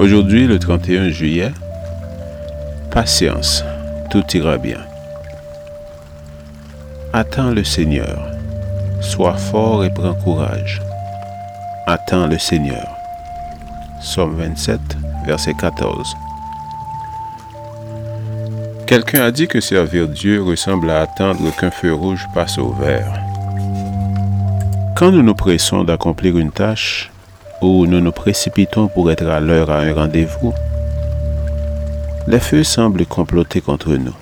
Aujourd'hui, le 31 juillet, patience, tout ira bien. Attends le Seigneur, sois fort et prends courage. Attends le Seigneur. Somme 27, verset 14. Quelqu'un a dit que servir Dieu ressemble à attendre qu'un feu rouge passe au vert. Quand nous nous pressons d'accomplir une tâche, où nous nous précipitons pour être à l'heure à un rendez-vous, les feux semblent comploter contre nous.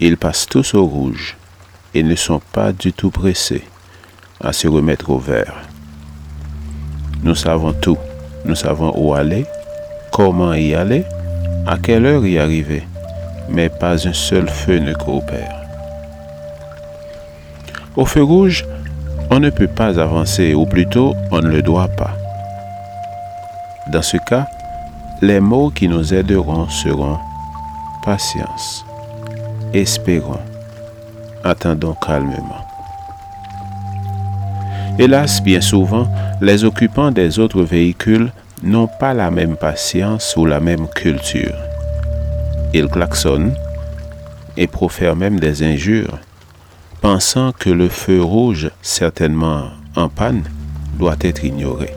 Ils passent tous au rouge et ne sont pas du tout pressés à se remettre au vert. Nous savons tout. Nous savons où aller, comment y aller, à quelle heure y arriver, mais pas un seul feu ne coopère. Au feu rouge, on ne peut pas avancer, ou plutôt on ne le doit pas. Dans ce cas, les mots qui nous aideront seront patience, espérons, attendons calmement. Hélas, bien souvent, les occupants des autres véhicules n'ont pas la même patience ou la même culture. Ils klaxonnent et profèrent même des injures, pensant que le feu rouge, certainement en panne, doit être ignoré.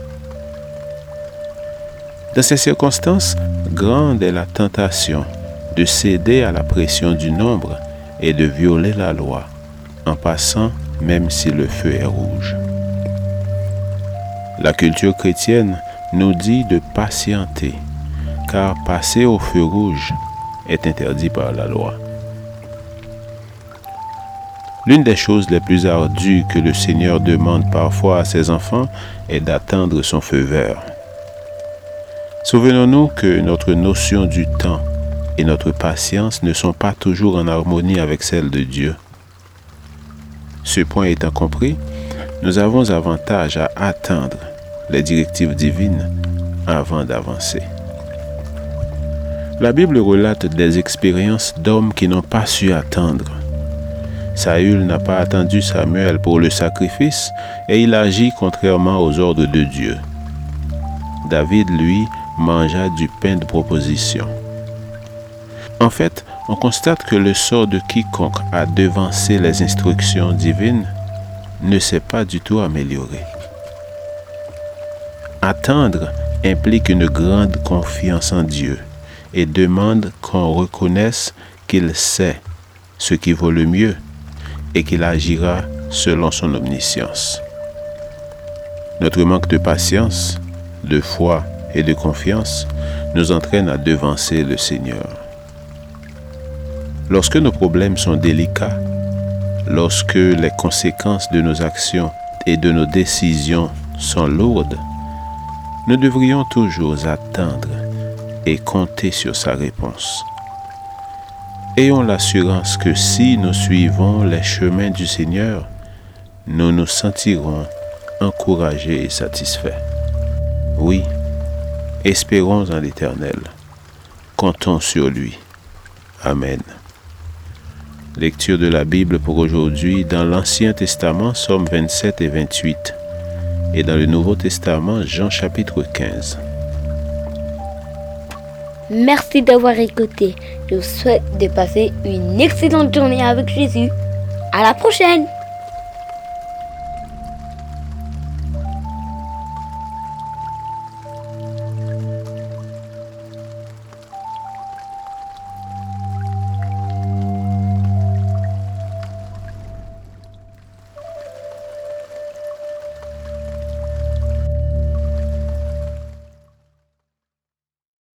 Dans ces circonstances, grande est la tentation de céder à la pression du nombre et de violer la loi en passant même si le feu est rouge. La culture chrétienne nous dit de patienter, car passer au feu rouge est interdit par la loi. L'une des choses les plus ardues que le Seigneur demande parfois à ses enfants est d'attendre son feu vert. Souvenons-nous que notre notion du temps et notre patience ne sont pas toujours en harmonie avec celle de Dieu. Ce point étant compris, nous avons avantage à attendre les directives divines avant d'avancer. La Bible relate des expériences d'hommes qui n'ont pas su attendre. Saül n'a pas attendu Samuel pour le sacrifice et il agit contrairement aux ordres de Dieu. David, lui, mangea du pain de proposition. En fait, on constate que le sort de quiconque a devancé les instructions divines ne s'est pas du tout amélioré. Attendre implique une grande confiance en Dieu et demande qu'on reconnaisse qu'il sait ce qui vaut le mieux et qu'il agira selon son omniscience. Notre manque de patience, de foi et de confiance nous entraîne à devancer le Seigneur. Lorsque nos problèmes sont délicats, lorsque les conséquences de nos actions et de nos décisions sont lourdes, nous devrions toujours attendre et compter sur sa réponse. Ayons l'assurance que si nous suivons les chemins du Seigneur, nous nous sentirons encouragés et satisfaits. Oui, Espérons en l'Éternel. Comptons sur lui. Amen. Lecture de la Bible pour aujourd'hui dans l'Ancien Testament, Somme 27 et 28, et dans le Nouveau Testament, Jean chapitre 15. Merci d'avoir écouté. Je vous souhaite de passer une excellente journée avec Jésus. À la prochaine!